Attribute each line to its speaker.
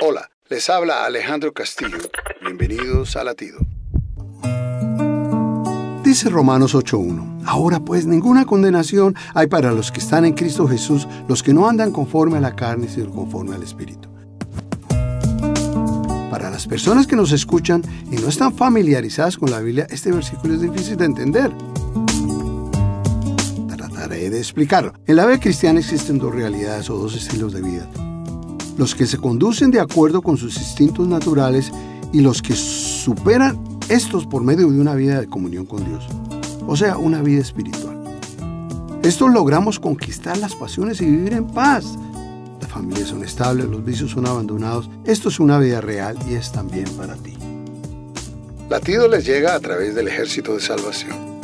Speaker 1: Hola, les habla Alejandro Castillo. Bienvenidos a Latido. Dice Romanos 8.1, ahora pues ninguna condenación hay para los que están en Cristo Jesús, los que no andan conforme a la carne, sino conforme al Espíritu. Para las personas que nos escuchan y no están familiarizadas con la Biblia, este versículo es difícil de entender. Trataré de explicarlo. En la vida cristiana existen dos realidades o dos estilos de vida. Los que se conducen de acuerdo con sus instintos naturales y los que superan estos por medio de una vida de comunión con Dios, o sea, una vida espiritual. Esto logramos conquistar las pasiones y vivir en paz. Las familias son estables, los vicios son abandonados. Esto es una vida real y es también para ti. Latido les llega a través del ejército de salvación.